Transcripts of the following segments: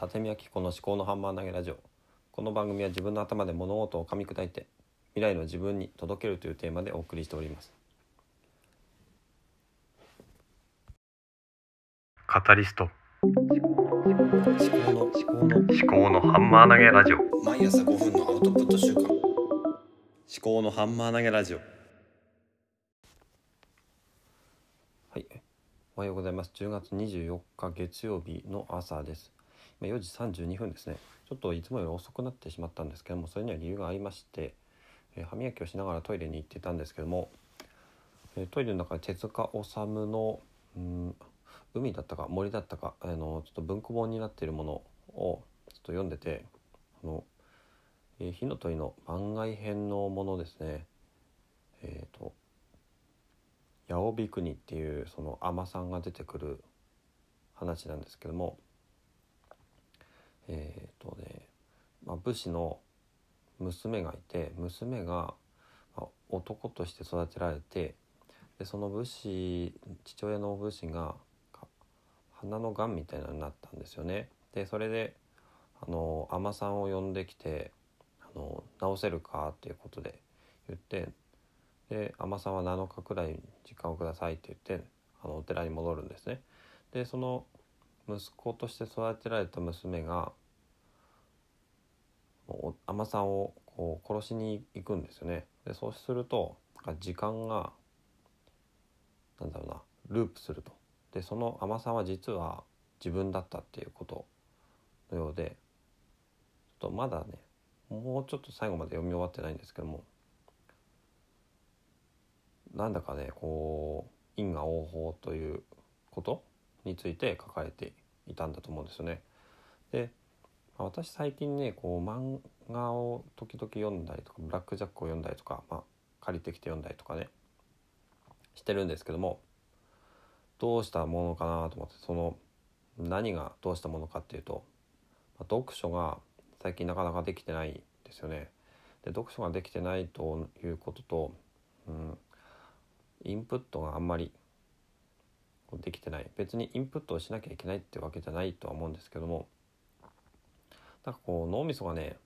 立見明子の思考のハンマー投げラジオ。この番組は自分の頭で物事を噛み砕いて未来の自分に届けるというテーマでお送りしております。カタリスト。思考の思考の思考のハンマー投げラジオ。毎朝5分のアウトプット週間。思考のハンマー投げラジオ。はい。おはようございます。10月24日月曜日の朝です。今4時32分ですね。ちょっといつもより遅くなってしまったんですけどもそれには理由がありまして、えー歯磨きをしながらトイレに行ってたんですけども、えートイレの中で手塚治虫のうん海だったか森だったかあのちょっと文庫本になっているものをちょっと読んでてあの、えー火の鳥の番外編のものですね。えっ、と八帯国っていうその海女さんが出てくる話なんですけどもえっ、とね、まあ、武士の娘がいて娘が、男として育てられてでその武士父親の武士が鼻のがんみたいなのになったんですよね。でそれであの海女さんを呼んできてあの治せるかっていうことで言ってで海女さんは7日くらい時間をくださいって言ってあのお寺に戻るんですね。でその息子として育てられた娘が海女さんをこう殺しに行くんですよね。でそうすると時間がなんだろうなループすると。でその海女さんは実は自分だったっていうことのようでちょっとまだねもうちょっと最後まで読み終わってないんですけどもなんだかねこう因果応報ということについて書かれていたんだと思うんですよね。で私最近ねこう漫画を時々読んだりとかブラック・ジャックを読んだりとか、まあ、借りてきて読んだりとかねしてるんですけどもどうしたものかなと思ってその何がどうしたものかっていうと、まあ読書が最近なかなかできてないんですよね。で読書ができてないということと、うん、インプットがあんまりこうできてない別にインプットをしなきゃいけないってわけじゃないとは思うんですけどもなんかこう脳みそがね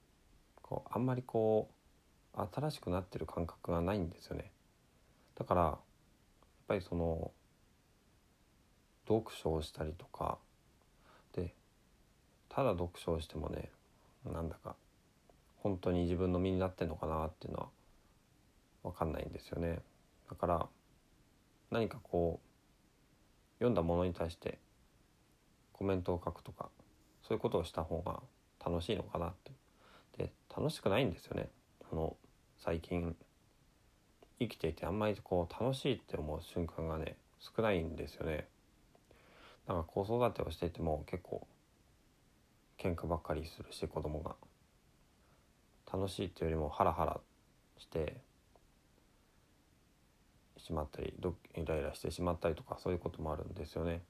こうあんまりこう新しくなってる感覚がないんですよね。だからやっぱりその読書をしたりとかでただ読書をしてもねなんだか本当に自分の身になってんのかなっていうのは分かんないんですよね。だから何かこう読んだものに対してコメントを書くとかそういうことをした方が楽しいのかなって。で楽しくないんですよね。あの最近生きていてあんまりこう楽しいって思う瞬間がね少ないんですよね。なんか子育てをしていても結構喧嘩ばっかりするし子供が楽しいっていうよりもハラハラしてしまったりどイライラしてしまったりとかそういうこともあるんですよね。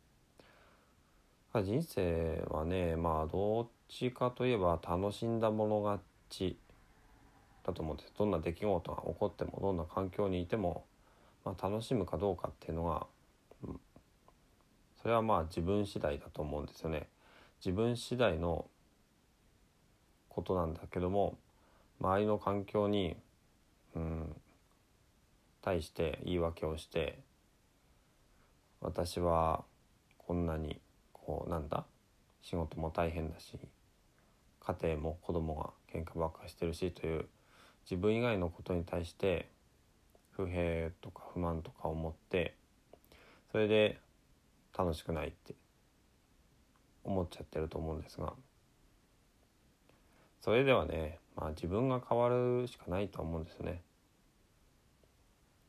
人生はねまあどっちかといえば楽しんだもの勝ちだと思うんですどんな出来事が起こってもどんな環境にいても、まあ、楽しむかどうかっていうのが、うんそれはまあ自分次第だと思うんですよね。自分次第のことなんだけども周りの環境に、うん、対して言い訳をして私はこんなにこうなんだ仕事も大変だし家庭も子供が喧嘩ばっかしてるしという自分以外のことに対して不平とか不満とかを持ってそれで楽しくないって思っちゃってると思うんですがそれではね、まあ、自分が変わるしかないと思うんですよね。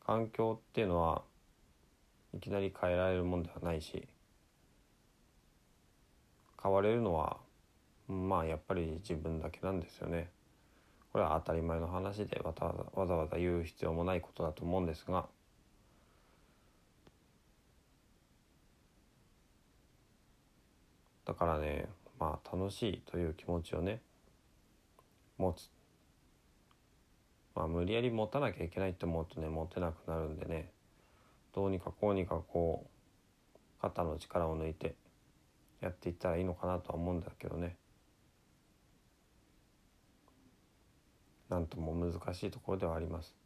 環境っていうのはいきなり変えられるもんではないし変われるのはまあやっぱり自分だけなんですよね。これは当たり前の話でわざわざわざわざ言う必要もないことだと思うんですがだからねまあ楽しいという気持ちをね持つまあ無理やり持たなきゃいけないって思うとね持てなくなるんでねどうにかこうにかこう肩の力を抜いてやっていったらいいのかなとは思うんだけどねなんとも難しいところではあります。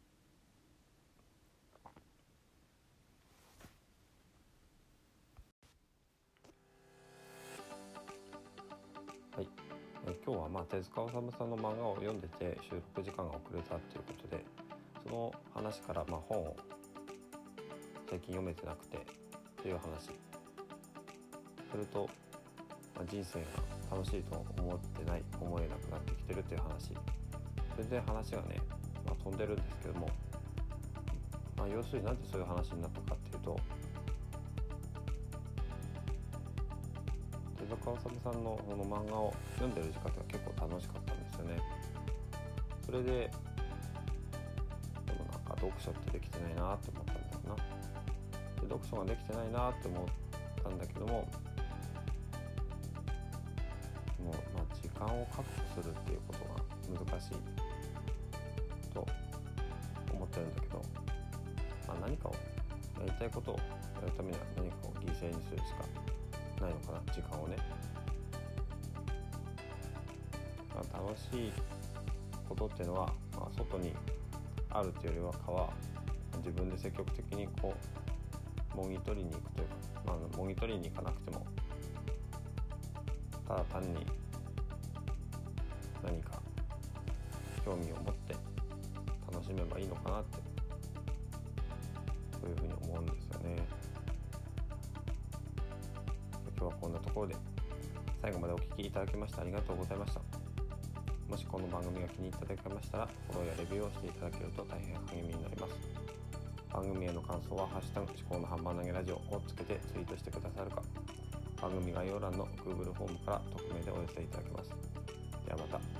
まあ手塚治虫さんの漫画を読んでて収録時間が遅れたということでその話からまあ本を最近読めてなくてという話。それと、まあ、人生が楽しいと思ってない思えなくなってきてるという話。全然話がね、まあ、飛んでるんですけども、まあ、要するになんでそういう話になったかっていうと手塚治虫さんのこの漫画を読んでる時間が結構楽しかったんですよね。それででもなんか読書ってできてないなって思ったんだよな。で読書ができてないなって思ったんだけどももう、まあ、時間を確保するっていうことが難しいと思ってるんだけど、まあ、何かをやりたいことをやるためには何かを犠牲にするしかないのかな時間をね、まあ、楽しいことっていうのは、まあ、外にあるというよりはかは自分で積極的にこうもぎ取りに行くというか、まあ、もぎ取りに行かなくてもただ単に何か興味を持って楽しめばいいのかなってそういうふうに思うんですよね。ころで最後までお聴きいただきましてありがとうございました。もしこの番組が気に入っていただけましたらフォローやレビューをしていただけると大変励みになります。番組への感想は「ハッシュタグ思考のハンマー投げラジオ」をつけてツイートしてくださるか番組概要欄の Google フォームから匿名でお寄せいただけますではまた。